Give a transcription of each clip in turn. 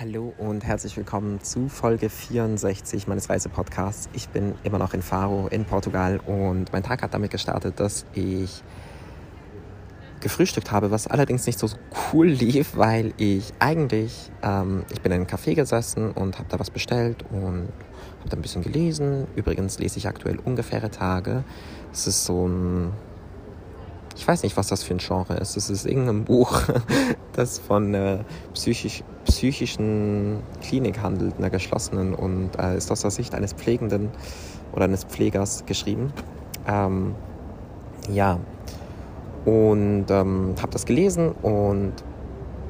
Hallo und herzlich willkommen zu Folge 64 meines Reisepodcasts. Ich bin immer noch in Faro in Portugal und mein Tag hat damit gestartet, dass ich gefrühstückt habe, was allerdings nicht so cool lief, weil ich eigentlich, ähm, ich bin in einem Café gesessen und habe da was bestellt und habe da ein bisschen gelesen. Übrigens lese ich aktuell ungefähre Tage. Es ist so ein ich weiß nicht, was das für ein Genre ist. Es ist irgendein Buch, das von einer psychisch, psychischen Klinik handelt, einer geschlossenen und äh, ist aus der Sicht eines Pflegenden oder eines Pflegers geschrieben. Ähm, ja, und ähm, habe das gelesen und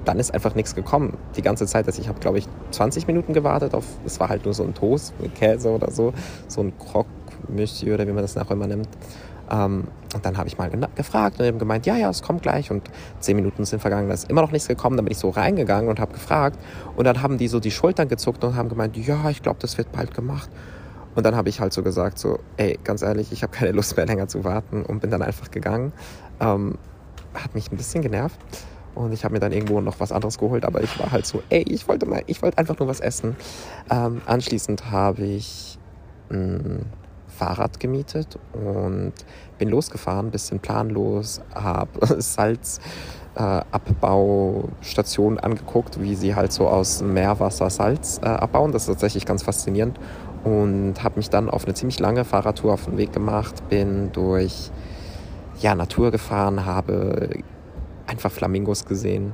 dann ist einfach nichts gekommen. Die ganze Zeit, also ich habe, glaube ich, 20 Minuten gewartet auf, es war halt nur so ein Toast mit Käse oder so, so ein Croque Monsieur oder wie man das nachher immer nimmt. Ähm, und dann habe ich mal gefragt und eben gemeint, ja, ja, es kommt gleich. Und zehn Minuten sind vergangen, da ist immer noch nichts gekommen. Dann bin ich so reingegangen und habe gefragt. Und dann haben die so die Schultern gezuckt und haben gemeint, ja, ich glaube, das wird bald gemacht. Und dann habe ich halt so gesagt, so, ey, ganz ehrlich, ich habe keine Lust mehr länger zu warten und bin dann einfach gegangen. Ähm, hat mich ein bisschen genervt. Und ich habe mir dann irgendwo noch was anderes geholt, aber ich war halt so, ey, ich wollte mal, ich wollte einfach nur was essen. Ähm, anschließend habe ich mh, mm, Fahrrad gemietet und bin losgefahren, bisschen planlos, habe Salzabbaustationen äh, angeguckt, wie sie halt so aus Meerwasser Salz äh, abbauen. Das ist tatsächlich ganz faszinierend und habe mich dann auf eine ziemlich lange Fahrradtour auf den Weg gemacht, bin durch ja, Natur gefahren, habe einfach Flamingos gesehen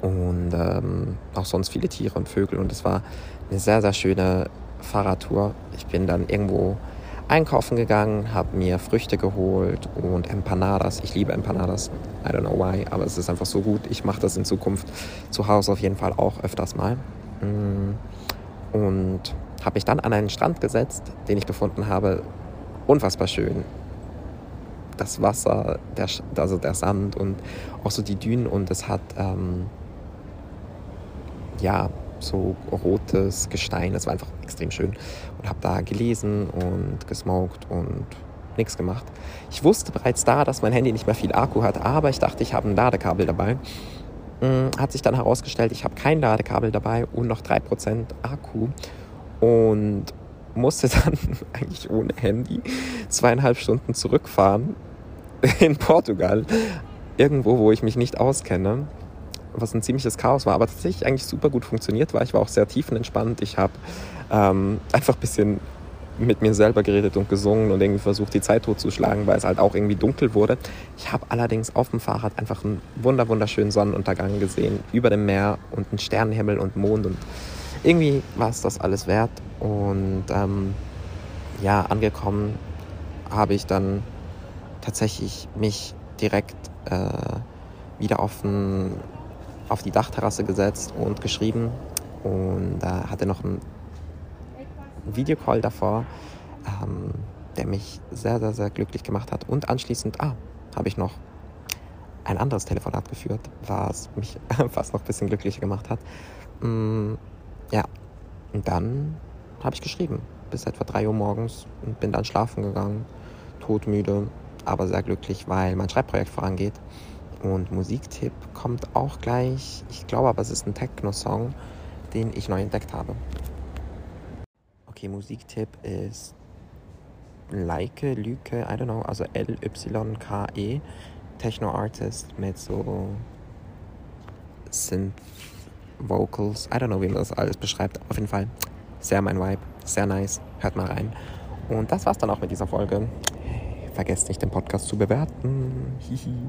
und ähm, auch sonst viele Tiere und Vögel und es war eine sehr, sehr schöne Fahrradtour. Ich bin dann irgendwo einkaufen gegangen, habe mir Früchte geholt und Empanadas. Ich liebe Empanadas. I don't know why, aber es ist einfach so gut. Ich mache das in Zukunft zu Hause auf jeden Fall auch öfters mal. Mm. Und habe mich dann an einen Strand gesetzt, den ich gefunden habe. Unfassbar schön. Das Wasser, der, also der Sand und auch so die Dünen und es hat ähm, ja so rotes Gestein. Das war einfach extrem schön. Und habe da gelesen und gesmoked und nichts gemacht. Ich wusste bereits da, dass mein Handy nicht mehr viel Akku hat, aber ich dachte, ich habe ein Ladekabel dabei. Hm, hat sich dann herausgestellt, ich habe kein Ladekabel dabei und noch 3% Akku. Und musste dann eigentlich ohne Handy zweieinhalb Stunden zurückfahren in Portugal. Irgendwo, wo ich mich nicht auskenne was ein ziemliches Chaos war, aber tatsächlich eigentlich super gut funktioniert war. Ich war auch sehr tiefenentspannt. Ich habe ähm, einfach ein bisschen mit mir selber geredet und gesungen und irgendwie versucht, die Zeit totzuschlagen, weil es halt auch irgendwie dunkel wurde. Ich habe allerdings auf dem Fahrrad einfach einen wunder wunderschönen Sonnenuntergang gesehen, über dem Meer und einen Sternenhimmel und Mond und irgendwie war es das alles wert. Und ähm, ja, angekommen habe ich dann tatsächlich mich direkt äh, wieder auf ein auf die Dachterrasse gesetzt und geschrieben und äh, hatte noch einen Videocall davor, ähm, der mich sehr, sehr, sehr glücklich gemacht hat. Und anschließend, ah, habe ich noch ein anderes Telefonat geführt, was mich fast noch ein bisschen glücklicher gemacht hat. Mm, ja, und dann habe ich geschrieben, bis etwa 3 Uhr morgens und bin dann schlafen gegangen, todmüde, aber sehr glücklich, weil mein Schreibprojekt vorangeht. Und Musiktipp kommt auch gleich. Ich glaube aber, es ist ein Techno-Song, den ich neu entdeckt habe. Okay, Musiktipp ist Leike, Lüke, I don't know, also L-Y-K-E, Techno-Artist mit so Synth Vocals. I don't know, wie man das alles beschreibt. Auf jeden Fall sehr mein Vibe, sehr nice. Hört mal rein. Und das war's dann auch mit dieser Folge. Vergesst nicht, den Podcast zu bewerten. Hihi.